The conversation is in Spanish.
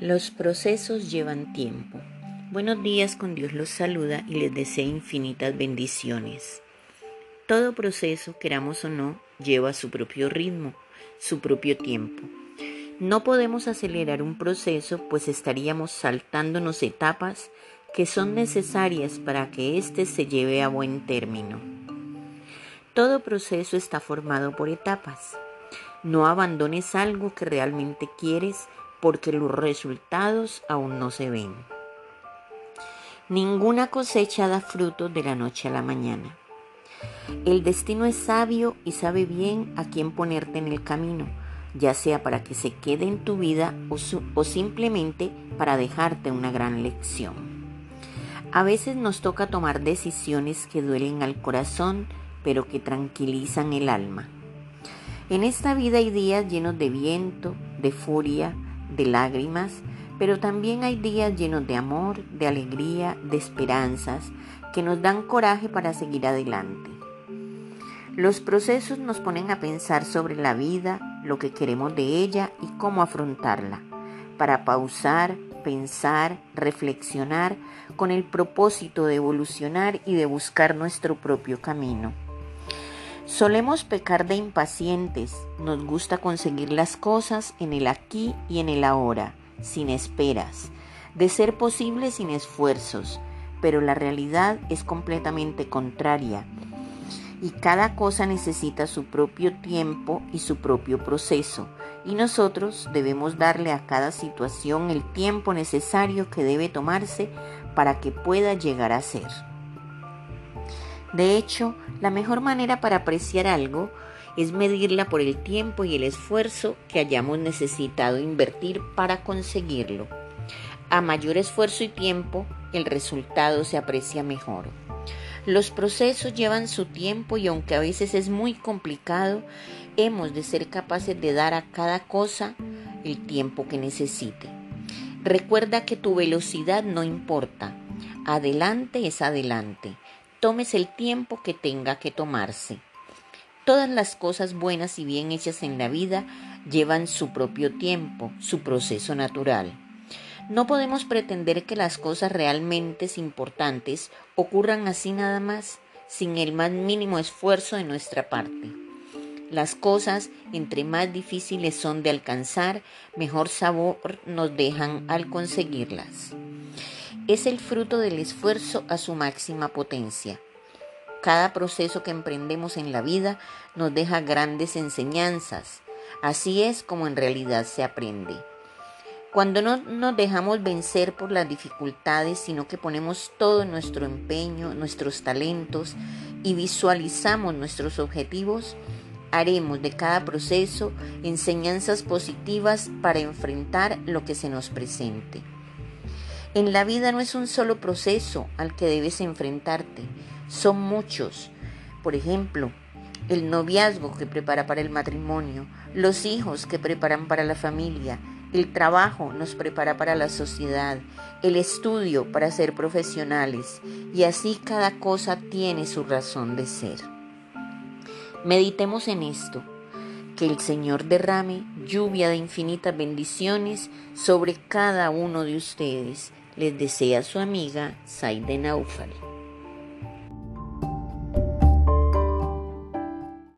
Los procesos llevan tiempo. Buenos días, con Dios los saluda y les desea infinitas bendiciones. Todo proceso, queramos o no, lleva su propio ritmo, su propio tiempo. No podemos acelerar un proceso, pues estaríamos saltándonos etapas que son necesarias para que éste se lleve a buen término. Todo proceso está formado por etapas. No abandones algo que realmente quieres porque los resultados aún no se ven. Ninguna cosecha da frutos de la noche a la mañana. El destino es sabio y sabe bien a quién ponerte en el camino, ya sea para que se quede en tu vida o, o simplemente para dejarte una gran lección. A veces nos toca tomar decisiones que duelen al corazón, pero que tranquilizan el alma. En esta vida hay días llenos de viento, de furia, de lágrimas, pero también hay días llenos de amor, de alegría, de esperanzas, que nos dan coraje para seguir adelante. Los procesos nos ponen a pensar sobre la vida, lo que queremos de ella y cómo afrontarla, para pausar, pensar, reflexionar con el propósito de evolucionar y de buscar nuestro propio camino. Solemos pecar de impacientes, nos gusta conseguir las cosas en el aquí y en el ahora, sin esperas, de ser posible sin esfuerzos, pero la realidad es completamente contraria. Y cada cosa necesita su propio tiempo y su propio proceso, y nosotros debemos darle a cada situación el tiempo necesario que debe tomarse para que pueda llegar a ser. De hecho, la mejor manera para apreciar algo es medirla por el tiempo y el esfuerzo que hayamos necesitado invertir para conseguirlo. A mayor esfuerzo y tiempo, el resultado se aprecia mejor. Los procesos llevan su tiempo y aunque a veces es muy complicado, hemos de ser capaces de dar a cada cosa el tiempo que necesite. Recuerda que tu velocidad no importa. Adelante es adelante tomes el tiempo que tenga que tomarse. Todas las cosas buenas y bien hechas en la vida llevan su propio tiempo, su proceso natural. No podemos pretender que las cosas realmente importantes ocurran así nada más, sin el más mínimo esfuerzo de nuestra parte. Las cosas, entre más difíciles son de alcanzar, mejor sabor nos dejan al conseguirlas es el fruto del esfuerzo a su máxima potencia. Cada proceso que emprendemos en la vida nos deja grandes enseñanzas. Así es como en realidad se aprende. Cuando no nos dejamos vencer por las dificultades, sino que ponemos todo nuestro empeño, nuestros talentos y visualizamos nuestros objetivos, haremos de cada proceso enseñanzas positivas para enfrentar lo que se nos presente. En la vida no es un solo proceso al que debes enfrentarte, son muchos. Por ejemplo, el noviazgo que prepara para el matrimonio, los hijos que preparan para la familia, el trabajo nos prepara para la sociedad, el estudio para ser profesionales, y así cada cosa tiene su razón de ser. Meditemos en esto, que el Señor derrame lluvia de infinitas bendiciones sobre cada uno de ustedes les desea su amiga Saide Naufal.